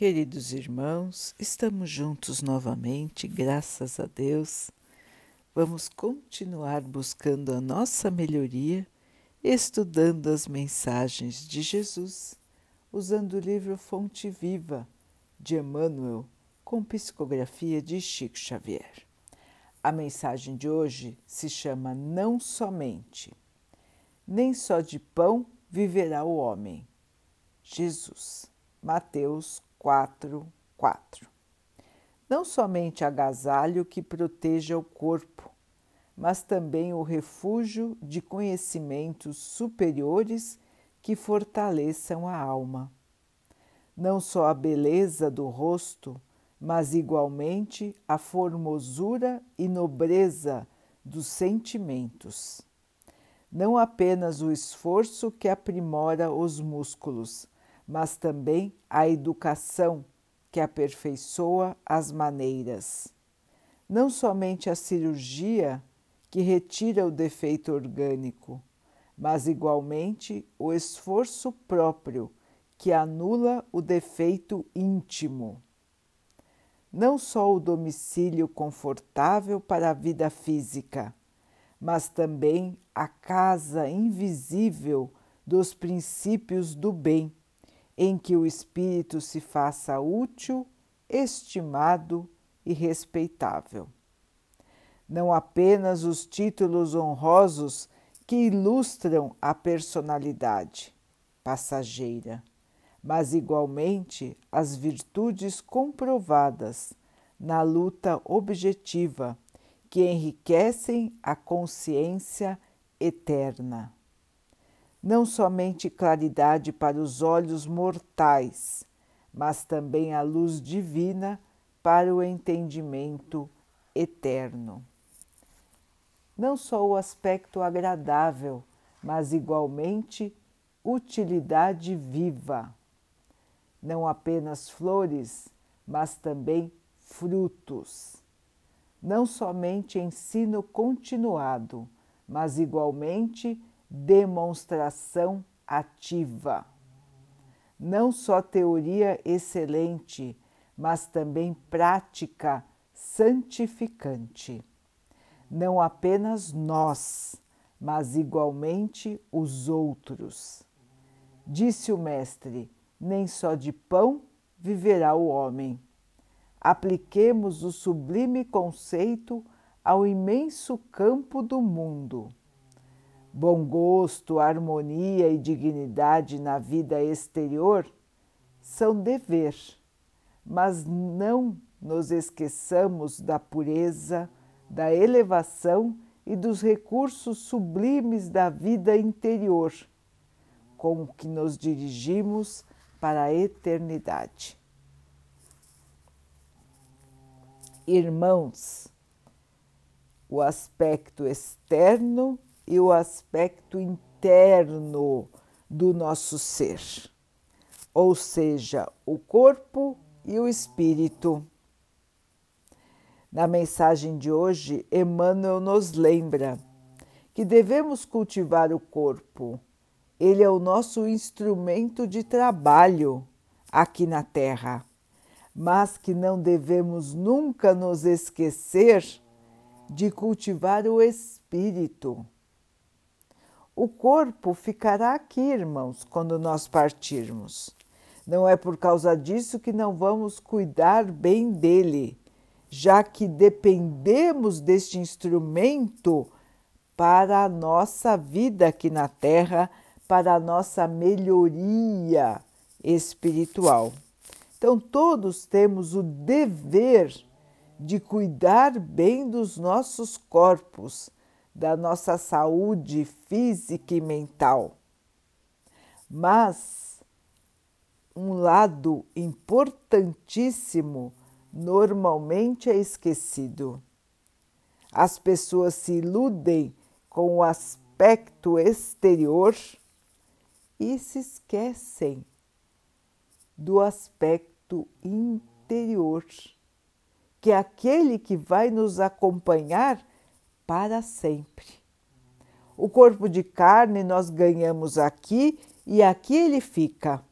Queridos irmãos, estamos juntos novamente, graças a Deus. Vamos continuar buscando a nossa melhoria, estudando as mensagens de Jesus, usando o livro Fonte Viva de Emmanuel, com psicografia de Chico Xavier. A mensagem de hoje se chama Não Somente. Nem só de pão viverá o homem. Jesus, Mateus 4, 4. Não somente agasalho que proteja o corpo, mas também o refúgio de conhecimentos superiores que fortaleçam a alma. Não só a beleza do rosto, mas igualmente a formosura e nobreza dos sentimentos. Não apenas o esforço que aprimora os músculos, mas também a educação que aperfeiçoa as maneiras. Não somente a cirurgia que retira o defeito orgânico, mas igualmente o esforço próprio que anula o defeito íntimo. Não só o domicílio confortável para a vida física, mas também a casa invisível dos princípios do bem em que o espírito se faça útil, estimado e respeitável. Não apenas os títulos honrosos que ilustram a personalidade passageira, mas igualmente as virtudes comprovadas na luta objetiva que enriquecem a consciência eterna não somente claridade para os olhos mortais, mas também a luz divina para o entendimento eterno. Não só o aspecto agradável, mas igualmente utilidade viva. Não apenas flores, mas também frutos. Não somente ensino continuado, mas igualmente demonstração ativa. Não só teoria excelente, mas também prática santificante. Não apenas nós, mas igualmente os outros. Disse o Mestre: nem só de pão viverá o homem. Apliquemos o sublime conceito ao imenso campo do mundo bom gosto, harmonia e dignidade na vida exterior são dever, mas não nos esqueçamos da pureza, da elevação e dos recursos sublimes da vida interior, com que nos dirigimos para a eternidade. Irmãos, o aspecto externo e o aspecto interno do nosso ser, ou seja, o corpo e o espírito. Na mensagem de hoje, Emmanuel nos lembra que devemos cultivar o corpo. Ele é o nosso instrumento de trabalho aqui na Terra, mas que não devemos nunca nos esquecer de cultivar o espírito o corpo ficará aqui, irmãos, quando nós partirmos. Não é por causa disso que não vamos cuidar bem dele, já que dependemos deste instrumento para a nossa vida aqui na Terra, para a nossa melhoria espiritual. Então, todos temos o dever de cuidar bem dos nossos corpos da nossa saúde física e mental. Mas um lado importantíssimo normalmente é esquecido. As pessoas se iludem com o aspecto exterior e se esquecem do aspecto interior, que é aquele que vai nos acompanhar para sempre. O corpo de carne nós ganhamos aqui e aqui ele fica.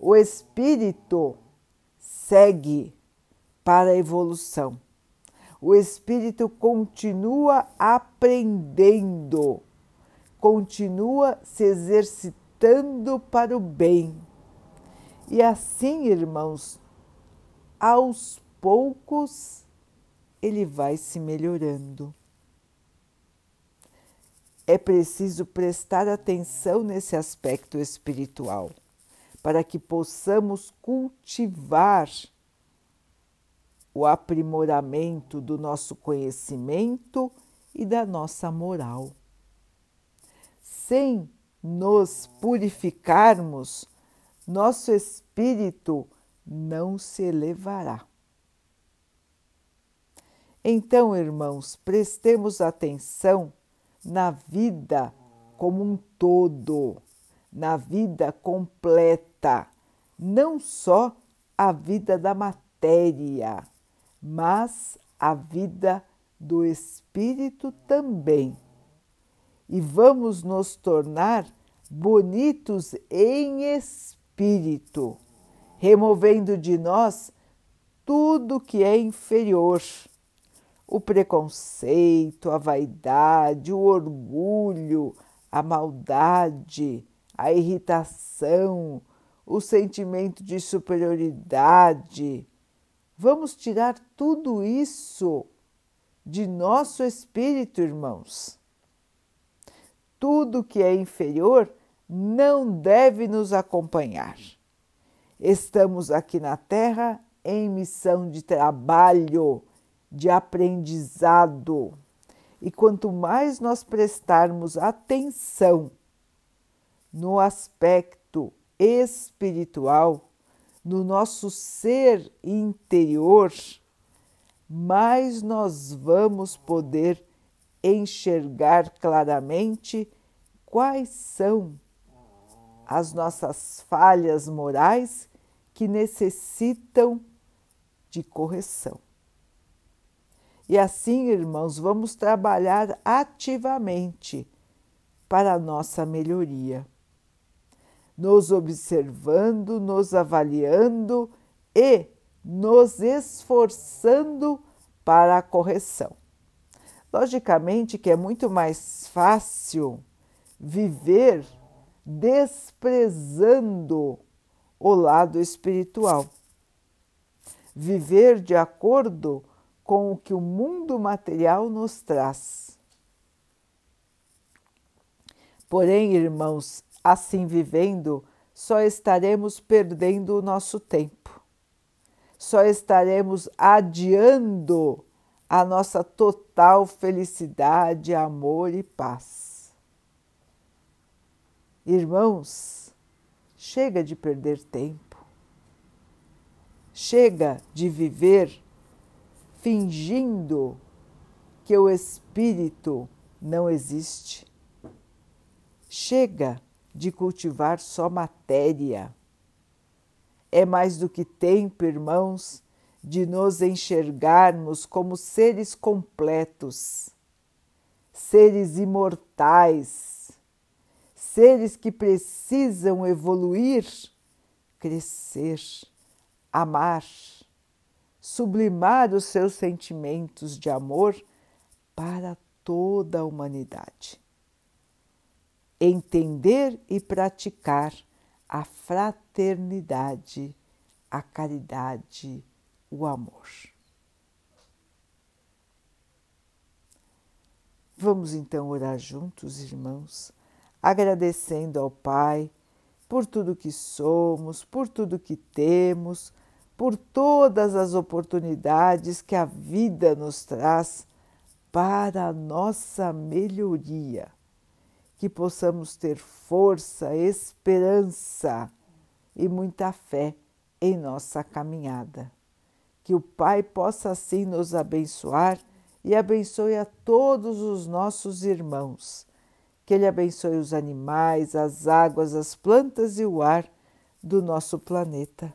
O espírito segue para a evolução. O espírito continua aprendendo, continua se exercitando para o bem. E assim, irmãos, aos poucos ele vai se melhorando. É preciso prestar atenção nesse aspecto espiritual para que possamos cultivar o aprimoramento do nosso conhecimento e da nossa moral. Sem nos purificarmos, nosso espírito não se elevará. Então, irmãos, prestemos atenção na vida como um todo, na vida completa, não só a vida da matéria, mas a vida do espírito também. E vamos nos tornar bonitos em espírito, removendo de nós tudo que é inferior o preconceito, a vaidade, o orgulho, a maldade, a irritação, o sentimento de superioridade. Vamos tirar tudo isso de nosso espírito, irmãos. Tudo que é inferior não deve nos acompanhar. Estamos aqui na Terra em missão de trabalho de aprendizado. E quanto mais nós prestarmos atenção no aspecto espiritual, no nosso ser interior, mais nós vamos poder enxergar claramente quais são as nossas falhas morais que necessitam de correção. E assim, irmãos, vamos trabalhar ativamente para a nossa melhoria, nos observando, nos avaliando e nos esforçando para a correção. Logicamente que é muito mais fácil viver desprezando o lado espiritual, viver de acordo com o que o mundo material nos traz. Porém, irmãos, assim vivendo, só estaremos perdendo o nosso tempo, só estaremos adiando a nossa total felicidade, amor e paz. Irmãos, chega de perder tempo, chega de viver fingindo que o espírito não existe. Chega de cultivar só matéria. É mais do que tempo, irmãos, de nos enxergarmos como seres completos, seres imortais, seres que precisam evoluir, crescer, amar sublimar os seus sentimentos de amor para toda a humanidade. Entender e praticar a fraternidade, a caridade, o amor. Vamos então orar juntos, irmãos, agradecendo ao Pai por tudo que somos, por tudo que temos por todas as oportunidades que a vida nos traz para a nossa melhoria, que possamos ter força, esperança e muita fé em nossa caminhada. Que o Pai possa assim nos abençoar e abençoe a todos os nossos irmãos. Que Ele abençoe os animais, as águas, as plantas e o ar do nosso planeta